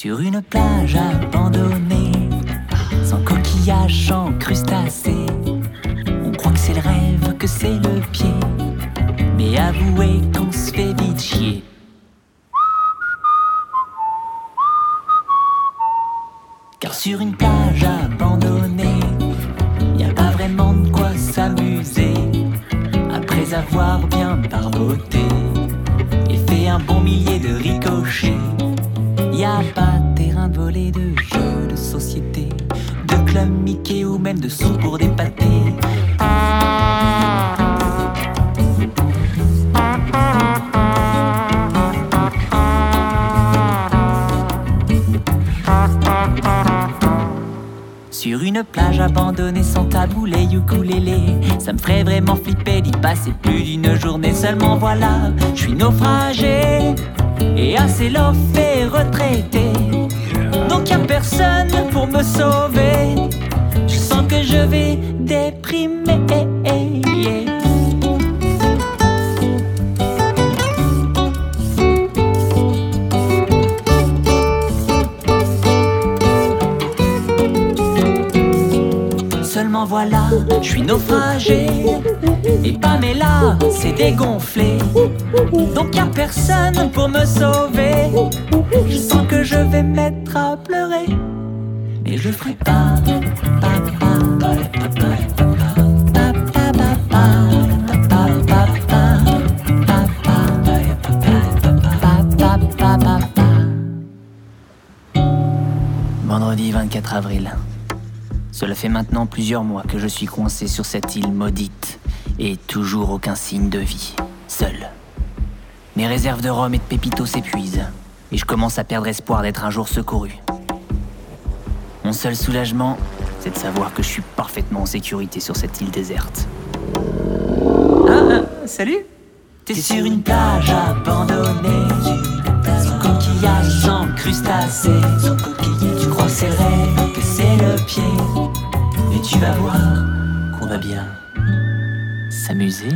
Sur une plage abandonnée, sans coquillage, sans crustacés, on croit que c'est le rêve, que c'est le pied. Mais avouez qu'on se fait vite chier. Car sur une plage abandonnée, y a pas vraiment de quoi s'amuser. Après avoir bien barboté et fait un bon millier de ricochets, y a pas de terrain de voler, de jeux de société, de club Mickey ou même de sous pour des pâtés. Sur une plage abandonnée sans taboulet ukulélé Ça me ferait vraiment flipper d'y passer plus d'une journée Seulement voilà, je suis naufragé Et assez lof et retraité Donc y a personne pour me sauver. Je sens que je vais déprimer Seulement voilà, je suis naufragé Et Pamela s'est dégonflé Donc y a personne pour me sauver Je sens que je vais mettre à pleurer Mais je ferai pas Vendredi 24 avril. Cela fait maintenant plusieurs mois que je suis coincé sur cette île maudite et toujours aucun signe de vie, seul. Mes réserves de rhum et de pépito s'épuisent et je commence à perdre espoir d'être un jour secouru. Mon seul soulagement, c'est de savoir que je suis parfaitement en sécurité sur cette île déserte. Ah, ah, salut T'es sur une plage abandonnée, sans coquillage, sans crustacés. Pied, et tu vas voir qu'on va bien s'amuser.